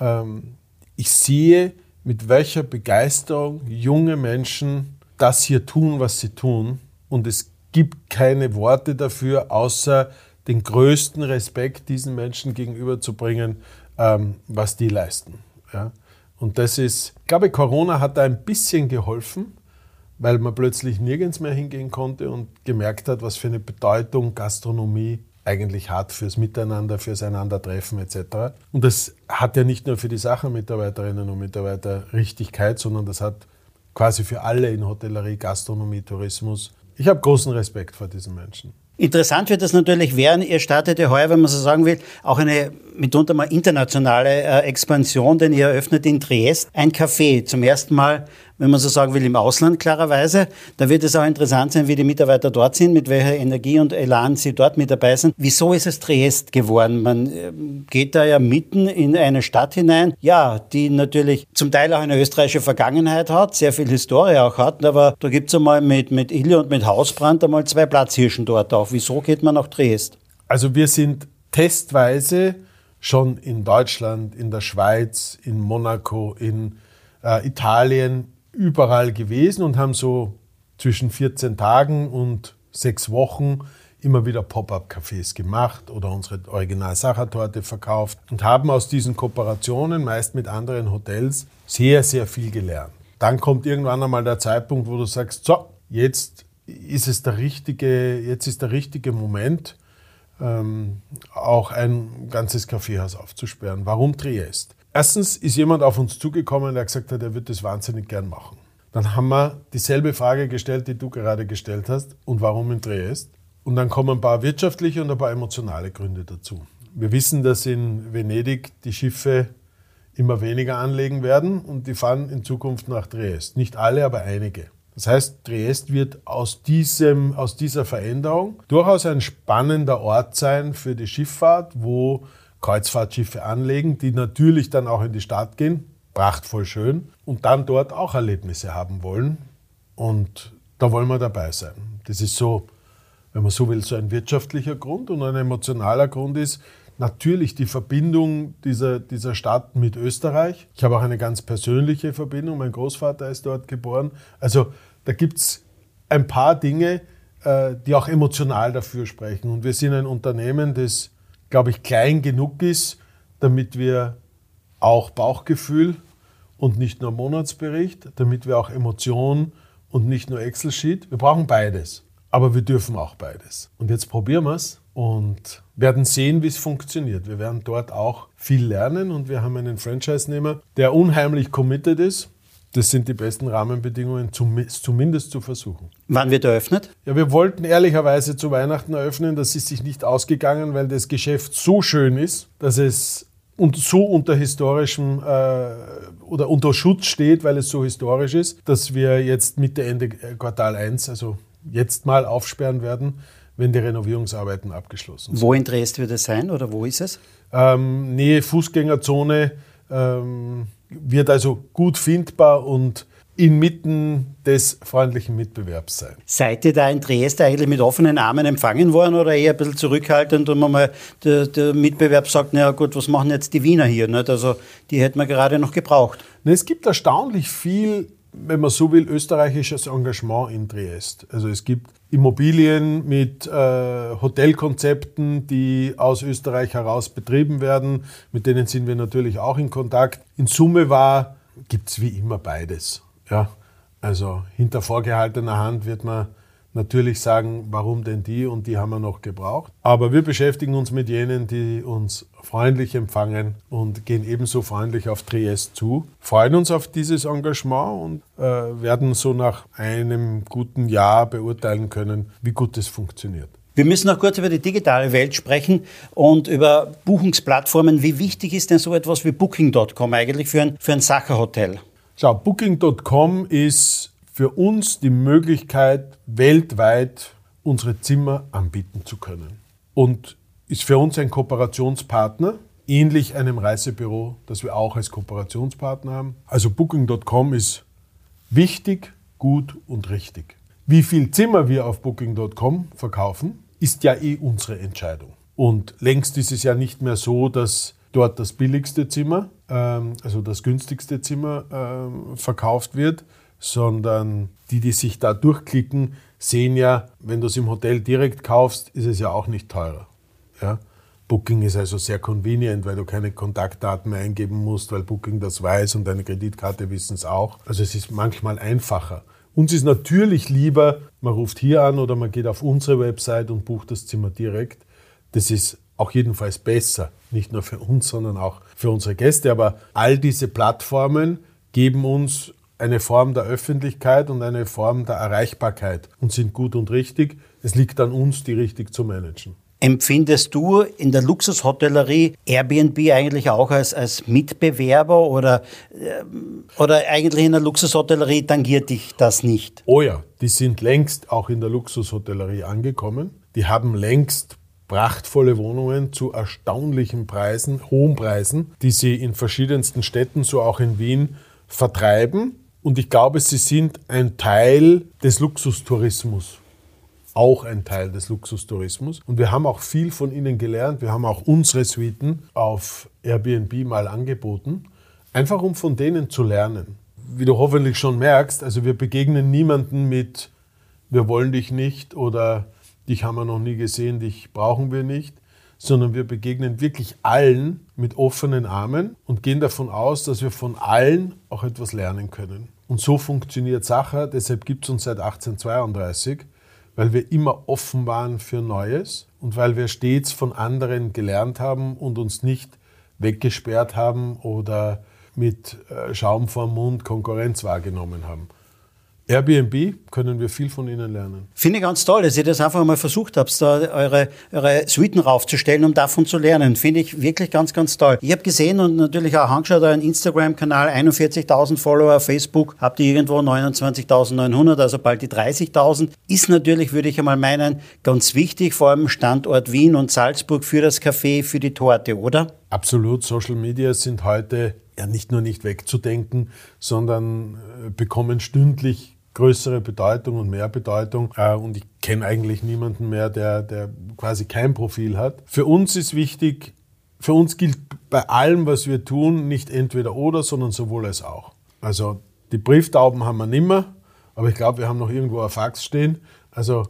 ähm, ich sehe, mit welcher Begeisterung junge Menschen das hier tun, was sie tun. Und es gibt keine Worte dafür, außer den größten Respekt diesen Menschen gegenüberzubringen, ähm, was die leisten. Ja? Und das ist, ich glaube, Corona hat da ein bisschen geholfen, weil man plötzlich nirgends mehr hingehen konnte und gemerkt hat, was für eine Bedeutung Gastronomie eigentlich hat fürs Miteinander, fürs Einandertreffen etc. Und das hat ja nicht nur für die Sachenmitarbeiterinnen und Mitarbeiter Richtigkeit, sondern das hat quasi für alle in Hotellerie, Gastronomie, Tourismus. Ich habe großen Respekt vor diesen Menschen. Interessant wird das natürlich werden, ihr startet ja heuer, wenn man so sagen will, auch eine mitunter mal internationale äh, Expansion, denn ihr eröffnet in Triest ein Café. Zum ersten Mal, wenn man so sagen will, im Ausland klarerweise. Da wird es auch interessant sein, wie die Mitarbeiter dort sind, mit welcher Energie und Elan sie dort mit dabei sind. Wieso ist es Triest geworden? Man äh, geht da ja mitten in eine Stadt hinein, ja, die natürlich zum Teil auch eine österreichische Vergangenheit hat, sehr viel Historie auch hat, aber da gibt es einmal mit, mit Ille und mit Hausbrand einmal zwei Platzhirschen dort auch. Wieso geht man nach Triest? Also wir sind testweise schon in Deutschland, in der Schweiz, in Monaco, in äh, Italien, überall gewesen und haben so zwischen 14 Tagen und sechs Wochen immer wieder Pop-up-Cafés gemacht oder unsere Original-Sachertorte verkauft und haben aus diesen Kooperationen, meist mit anderen Hotels, sehr, sehr viel gelernt. Dann kommt irgendwann einmal der Zeitpunkt, wo du sagst, so, jetzt ist es der richtige, jetzt ist der richtige Moment, ähm, auch ein ganzes Kaffeehaus aufzusperren. Warum Triest? Erstens ist jemand auf uns zugekommen, der gesagt hat, er würde das wahnsinnig gern machen. Dann haben wir dieselbe Frage gestellt, die du gerade gestellt hast. Und warum in Triest? Und dann kommen ein paar wirtschaftliche und ein paar emotionale Gründe dazu. Wir wissen, dass in Venedig die Schiffe immer weniger anlegen werden und die fahren in Zukunft nach Triest. Nicht alle, aber einige. Das heißt, Triest wird aus, diesem, aus dieser Veränderung durchaus ein spannender Ort sein für die Schifffahrt, wo Kreuzfahrtschiffe anlegen, die natürlich dann auch in die Stadt gehen, prachtvoll schön, und dann dort auch Erlebnisse haben wollen. Und da wollen wir dabei sein. Das ist so, wenn man so will, so ein wirtschaftlicher Grund und ein emotionaler Grund ist, natürlich die Verbindung dieser, dieser Stadt mit Österreich. Ich habe auch eine ganz persönliche Verbindung. Mein Großvater ist dort geboren. Also da gibt es ein paar Dinge, äh, die auch emotional dafür sprechen. Und wir sind ein Unternehmen, das, glaube ich, klein genug ist, damit wir auch Bauchgefühl und nicht nur Monatsbericht, damit wir auch Emotionen und nicht nur Excel-Sheet. Wir brauchen beides. Aber wir dürfen auch beides. Und jetzt probieren wir es und werden sehen, wie es funktioniert. Wir werden dort auch viel lernen und wir haben einen Franchise-Nehmer, der unheimlich committed ist. Das sind die besten Rahmenbedingungen, zumindest zu versuchen. Wann wird eröffnet? Ja, wir wollten ehrlicherweise zu Weihnachten eröffnen. Das ist sich nicht ausgegangen, weil das Geschäft so schön ist, dass es und so unter historischem äh, oder unter Schutz steht, weil es so historisch ist, dass wir jetzt Mitte, Ende Quartal 1, also jetzt mal aufsperren werden wenn die Renovierungsarbeiten abgeschlossen sind. Wo in Dresden wird es sein oder wo ist es? Ähm, Nähe Fußgängerzone ähm, wird also gut findbar und inmitten des freundlichen Mitbewerbs sein. Seid ihr da in Dresden eigentlich mit offenen Armen empfangen worden oder eher ein bisschen zurückhaltend und man mal der, der Mitbewerb sagt, na gut, was machen jetzt die Wiener hier? Nicht? Also die hätten wir gerade noch gebraucht. Es gibt erstaunlich viel wenn man so will, österreichisches Engagement in Triest. Also es gibt Immobilien mit äh, Hotelkonzepten, die aus Österreich heraus betrieben werden. Mit denen sind wir natürlich auch in Kontakt. In Summe war, gibt es wie immer beides. Ja? Also hinter vorgehaltener Hand wird man natürlich sagen, warum denn die und die haben wir noch gebraucht. Aber wir beschäftigen uns mit jenen, die uns freundlich empfangen und gehen ebenso freundlich auf Triest zu, freuen uns auf dieses Engagement und äh, werden so nach einem guten Jahr beurteilen können, wie gut es funktioniert. Wir müssen noch kurz über die digitale Welt sprechen und über Buchungsplattformen. Wie wichtig ist denn so etwas wie Booking.com eigentlich für ein, für ein Sacherhotel? Schau, Booking.com ist für uns die Möglichkeit, weltweit unsere Zimmer anbieten zu können. Und ist für uns ein Kooperationspartner, ähnlich einem Reisebüro, das wir auch als Kooperationspartner haben. Also Booking.com ist wichtig, gut und richtig. Wie viel Zimmer wir auf Booking.com verkaufen, ist ja eh unsere Entscheidung. Und längst ist es ja nicht mehr so, dass dort das billigste Zimmer, ähm, also das günstigste Zimmer ähm, verkauft wird, sondern die, die sich da durchklicken, sehen ja, wenn du es im Hotel direkt kaufst, ist es ja auch nicht teurer. Ja? Booking ist also sehr convenient, weil du keine Kontaktdaten mehr eingeben musst, weil Booking das weiß und deine Kreditkarte wissen es auch. Also es ist manchmal einfacher. Uns ist natürlich lieber, man ruft hier an oder man geht auf unsere Website und bucht das Zimmer direkt. Das ist auch jedenfalls besser, nicht nur für uns, sondern auch für unsere Gäste. Aber all diese Plattformen geben uns eine Form der Öffentlichkeit und eine Form der Erreichbarkeit und sind gut und richtig. Es liegt an uns, die richtig zu managen. Empfindest du in der Luxushotellerie Airbnb eigentlich auch als, als Mitbewerber oder, äh, oder eigentlich in der Luxushotellerie tangiert dich das nicht? Oh ja, die sind längst auch in der Luxushotellerie angekommen. Die haben längst prachtvolle Wohnungen zu erstaunlichen Preisen, hohen Preisen, die sie in verschiedensten Städten, so auch in Wien, vertreiben. Und ich glaube, sie sind ein Teil des Luxustourismus auch ein Teil des Luxustourismus. Und wir haben auch viel von ihnen gelernt. Wir haben auch unsere Suiten auf Airbnb mal angeboten, einfach um von denen zu lernen. Wie du hoffentlich schon merkst, also wir begegnen niemanden mit, wir wollen dich nicht oder dich haben wir noch nie gesehen, dich brauchen wir nicht, sondern wir begegnen wirklich allen mit offenen Armen und gehen davon aus, dass wir von allen auch etwas lernen können. Und so funktioniert Sacher, deshalb gibt es uns seit 1832 weil wir immer offen waren für Neues und weil wir stets von anderen gelernt haben und uns nicht weggesperrt haben oder mit äh, Schaum vorm Mund Konkurrenz wahrgenommen haben. Airbnb können wir viel von Ihnen lernen. Finde ich ganz toll, dass ihr das einfach mal versucht habt, da eure, eure Suiten raufzustellen, um davon zu lernen. Finde ich wirklich ganz, ganz toll. Ich habe gesehen und natürlich auch angeschaut, euren Instagram-Kanal, 41.000 Follower, Facebook habt ihr irgendwo 29.900, also bald die 30.000. Ist natürlich, würde ich einmal meinen, ganz wichtig, vor allem Standort Wien und Salzburg für das Café, für die Torte, oder? Absolut. Social Media sind heute ja nicht nur nicht wegzudenken, sondern äh, bekommen stündlich größere Bedeutung und mehr Bedeutung. Äh, und ich kenne eigentlich niemanden mehr, der, der quasi kein Profil hat. Für uns ist wichtig, für uns gilt bei allem, was wir tun, nicht entweder oder, sondern sowohl als auch. Also die Brieftauben haben wir nimmer, aber ich glaube, wir haben noch irgendwo ein Fax stehen. Also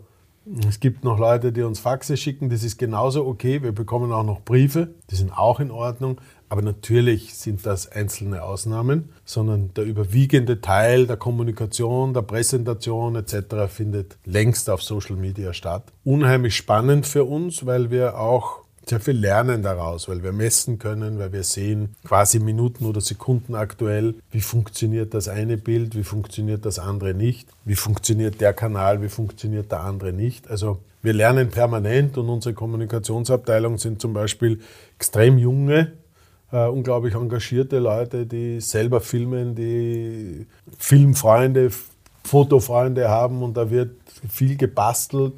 es gibt noch Leute, die uns Faxe schicken, das ist genauso okay. Wir bekommen auch noch Briefe, die sind auch in Ordnung. Aber natürlich sind das einzelne Ausnahmen, sondern der überwiegende Teil der Kommunikation, der Präsentation etc. findet längst auf Social Media statt. Unheimlich spannend für uns, weil wir auch sehr viel lernen daraus, weil wir messen können, weil wir sehen quasi Minuten oder Sekunden aktuell, wie funktioniert das eine Bild, wie funktioniert das andere nicht, wie funktioniert der Kanal, wie funktioniert der andere nicht. Also wir lernen permanent und unsere Kommunikationsabteilung sind zum Beispiel extrem junge äh, unglaublich engagierte Leute, die selber filmen, die Filmfreunde, Fotofreunde haben und da wird viel gebastelt.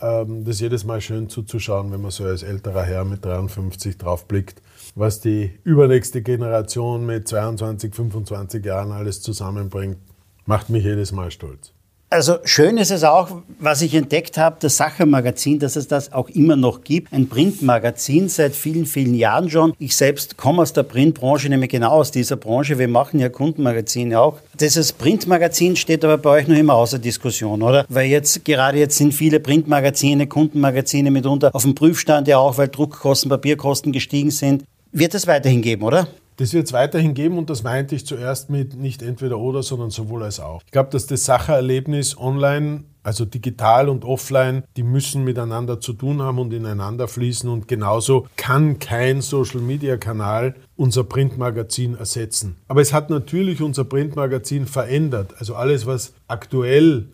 Ähm, das ist jedes Mal schön zuzuschauen, wenn man so als älterer Herr mit 53 drauf blickt, was die übernächste Generation mit 22, 25 Jahren alles zusammenbringt. Macht mich jedes Mal stolz. Also schön ist es auch, was ich entdeckt habe, das Sachermagazin, dass es das auch immer noch gibt. Ein Printmagazin seit vielen, vielen Jahren schon. Ich selbst komme aus der Printbranche, nämlich genau aus dieser Branche. Wir machen ja Kundenmagazine auch. Dieses Printmagazin steht aber bei euch noch immer außer Diskussion, oder? Weil jetzt, gerade jetzt sind viele Printmagazine, Kundenmagazine mitunter auf dem Prüfstand ja auch, weil Druckkosten, Papierkosten gestiegen sind. Wird es weiterhin geben, oder? Das wird es weiterhin geben und das meinte ich zuerst mit nicht entweder oder, sondern sowohl als auch. Ich glaube, dass das Sachererlebnis online, also digital und offline, die müssen miteinander zu tun haben und ineinander fließen und genauso kann kein Social-Media-Kanal unser Printmagazin ersetzen. Aber es hat natürlich unser Printmagazin verändert. Also alles, was aktuell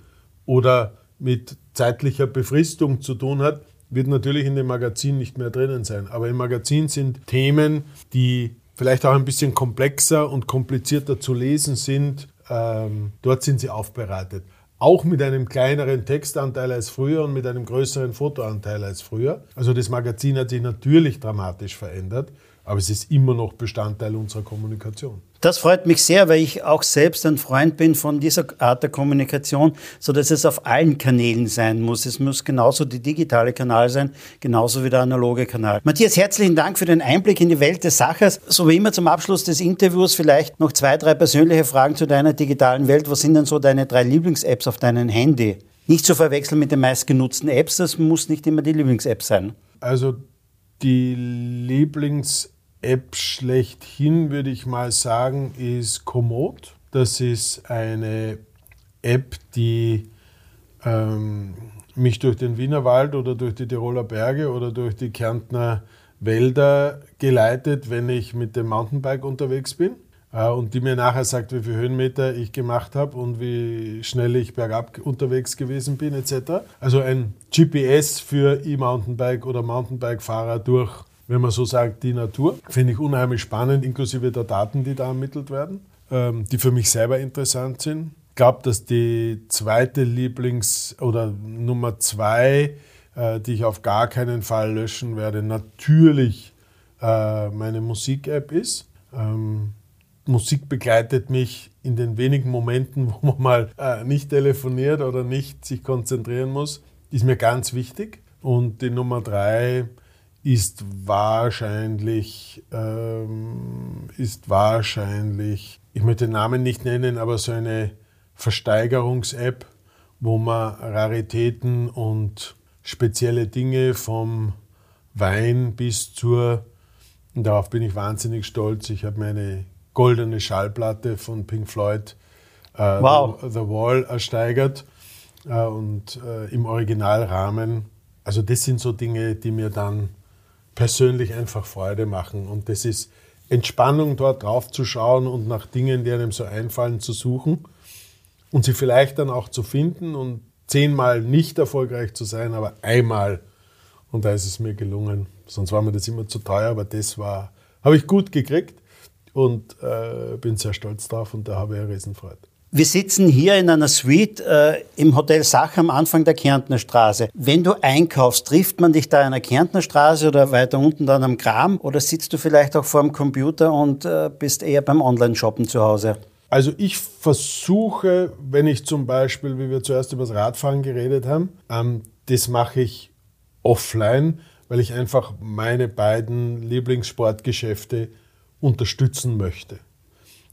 oder mit zeitlicher Befristung zu tun hat, wird natürlich in dem Magazin nicht mehr drinnen sein. Aber im Magazin sind Themen, die vielleicht auch ein bisschen komplexer und komplizierter zu lesen sind. Ähm, dort sind sie aufbereitet. Auch mit einem kleineren Textanteil als früher und mit einem größeren Fotoanteil als früher. Also das Magazin hat sich natürlich dramatisch verändert, aber es ist immer noch Bestandteil unserer Kommunikation. Das freut mich sehr, weil ich auch selbst ein Freund bin von dieser Art der Kommunikation, so dass es auf allen Kanälen sein muss. Es muss genauso die digitale Kanal sein, genauso wie der analoge Kanal. Matthias, herzlichen Dank für den Einblick in die Welt des Sachers. So wie immer zum Abschluss des Interviews vielleicht noch zwei, drei persönliche Fragen zu deiner digitalen Welt. Was sind denn so deine drei Lieblings-Apps auf deinem Handy? Nicht zu verwechseln mit den meistgenutzten Apps, das muss nicht immer die Lieblings-App sein. Also die Lieblings- App schlechthin, würde ich mal sagen, ist Komoot. Das ist eine App, die ähm, mich durch den Wienerwald oder durch die Tiroler Berge oder durch die Kärntner Wälder geleitet, wenn ich mit dem Mountainbike unterwegs bin. Äh, und die mir nachher sagt, wie viele Höhenmeter ich gemacht habe und wie schnell ich bergab unterwegs gewesen bin etc. Also ein GPS für E-Mountainbike oder Mountainbike-Fahrer durch, wenn man so sagt, die Natur. Finde ich unheimlich spannend, inklusive der Daten, die da ermittelt werden, ähm, die für mich selber interessant sind. Ich glaube, dass die zweite Lieblings- oder Nummer zwei, äh, die ich auf gar keinen Fall löschen werde, natürlich äh, meine Musik-App ist. Musik begleitet mich in den wenigen Momenten, wo man mal äh, nicht telefoniert oder nicht sich konzentrieren muss, ist mir ganz wichtig. Und die Nummer drei ist wahrscheinlich, ähm, ist wahrscheinlich, ich möchte den Namen nicht nennen, aber so eine Versteigerungs-App, wo man Raritäten und spezielle Dinge vom Wein bis zur, darauf bin ich wahnsinnig stolz, ich habe meine goldene Schallplatte von Pink Floyd, äh, wow. The, The, Wall, ersteigert äh, und äh, im Originalrahmen. Also das sind so Dinge, die mir dann persönlich einfach Freude machen. Und das ist Entspannung, dort drauf zu schauen und nach Dingen, die einem so einfallen, zu suchen und sie vielleicht dann auch zu finden und zehnmal nicht erfolgreich zu sein, aber einmal. Und da ist es mir gelungen. Sonst war mir das immer zu teuer, aber das war, habe ich gut gekriegt und äh, bin sehr stolz drauf und da habe ich eine Riesenfreude. Wir sitzen hier in einer Suite äh, im Hotel Sach am Anfang der Kärntner Straße. Wenn du einkaufst, trifft man dich da an der Kärntner Straße oder weiter unten dann am Kram oder sitzt du vielleicht auch vor dem Computer und äh, bist eher beim Online-Shoppen zu Hause? Also ich versuche, wenn ich zum Beispiel, wie wir zuerst über das Radfahren geredet haben, ähm, das mache ich offline, weil ich einfach meine beiden Lieblingssportgeschäfte unterstützen möchte.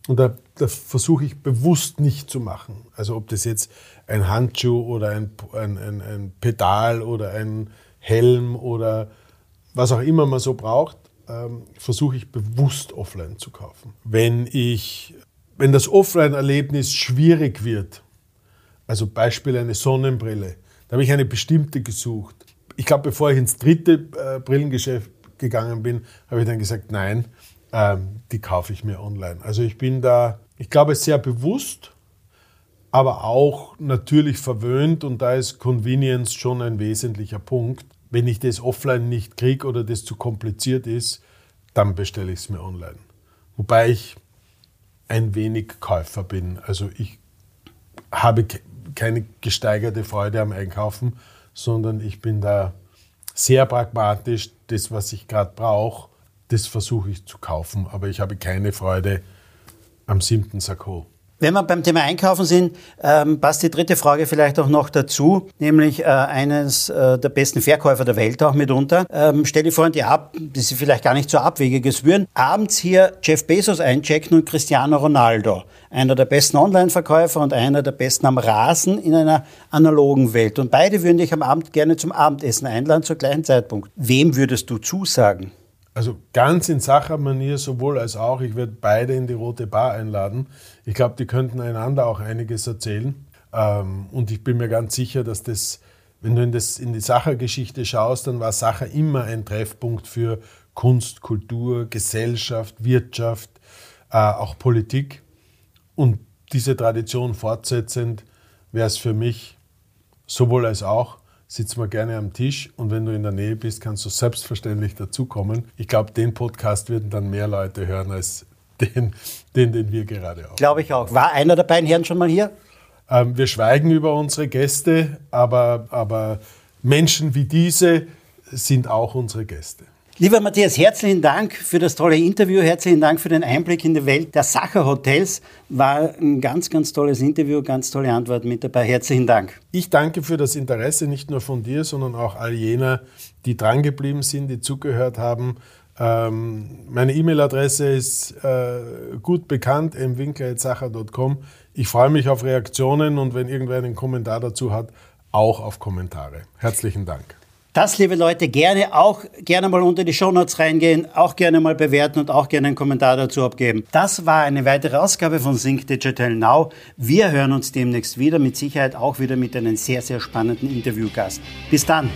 Und da, da versuche ich bewusst nicht zu machen. Also ob das jetzt ein Handschuh oder ein, ein, ein, ein Pedal oder ein Helm oder was auch immer man so braucht, ähm, versuche ich bewusst offline zu kaufen. Wenn ich, wenn das Offline-Erlebnis schwierig wird, also Beispiel eine Sonnenbrille, da habe ich eine bestimmte gesucht. Ich glaube, bevor ich ins dritte äh, Brillengeschäft gegangen bin, habe ich dann gesagt, nein, ähm, die kaufe ich mir online. Also ich bin da, ich glaube, sehr bewusst, aber auch natürlich verwöhnt und da ist Convenience schon ein wesentlicher Punkt. Wenn ich das offline nicht kriege oder das zu kompliziert ist, dann bestelle ich es mir online. Wobei ich ein wenig Käufer bin. Also ich habe keine gesteigerte Freude am Einkaufen, sondern ich bin da sehr pragmatisch. Das, was ich gerade brauche, das versuche ich zu kaufen, aber ich habe keine Freude am siebten Sakko. Wenn wir beim Thema Einkaufen sind, ähm, passt die dritte Frage vielleicht auch noch dazu, nämlich äh, eines äh, der besten Verkäufer der Welt auch mitunter. Ähm, stell dir vor, die ab, die Sie vielleicht gar nicht so abwegiges würden, abends hier Jeff Bezos einchecken und Cristiano Ronaldo, einer der besten Online-Verkäufer und einer der besten am Rasen in einer analogen Welt. Und beide würden dich am Abend gerne zum Abendessen einladen, zur gleichen Zeitpunkt. Wem würdest du zusagen? Also ganz in Sachermanier sowohl als auch. Ich werde beide in die Rote Bar einladen. Ich glaube, die könnten einander auch einiges erzählen. Ähm, und ich bin mir ganz sicher, dass das, wenn du in, das, in die Sachergeschichte schaust, dann war Sacher immer ein Treffpunkt für Kunst, Kultur, Gesellschaft, Wirtschaft, äh, auch Politik. Und diese Tradition fortsetzend wäre es für mich sowohl als auch sitzen wir gerne am Tisch und wenn du in der Nähe bist, kannst du selbstverständlich dazukommen. Ich glaube, den Podcast würden dann mehr Leute hören als den, den, den wir gerade haben. Glaube ich auch. War einer der beiden Herren schon mal hier? Ähm, wir schweigen über unsere Gäste, aber, aber Menschen wie diese sind auch unsere Gäste. Lieber Matthias, herzlichen Dank für das tolle Interview. Herzlichen Dank für den Einblick in die Welt der Sacher Hotels. War ein ganz, ganz tolles Interview, ganz tolle Antworten mit dabei. Herzlichen Dank. Ich danke für das Interesse, nicht nur von dir, sondern auch all jener, die drangeblieben sind, die zugehört haben. Ähm, meine E-Mail-Adresse ist äh, gut bekannt, mwinkler.sacher.com. Ich freue mich auf Reaktionen und wenn irgendwer einen Kommentar dazu hat, auch auf Kommentare. Herzlichen Dank. Das, liebe Leute, gerne auch gerne mal unter die Shownotes reingehen, auch gerne mal bewerten und auch gerne einen Kommentar dazu abgeben. Das war eine weitere Ausgabe von Sync Digital Now. Wir hören uns demnächst wieder, mit Sicherheit auch wieder mit einem sehr, sehr spannenden Interviewgast. Bis dann.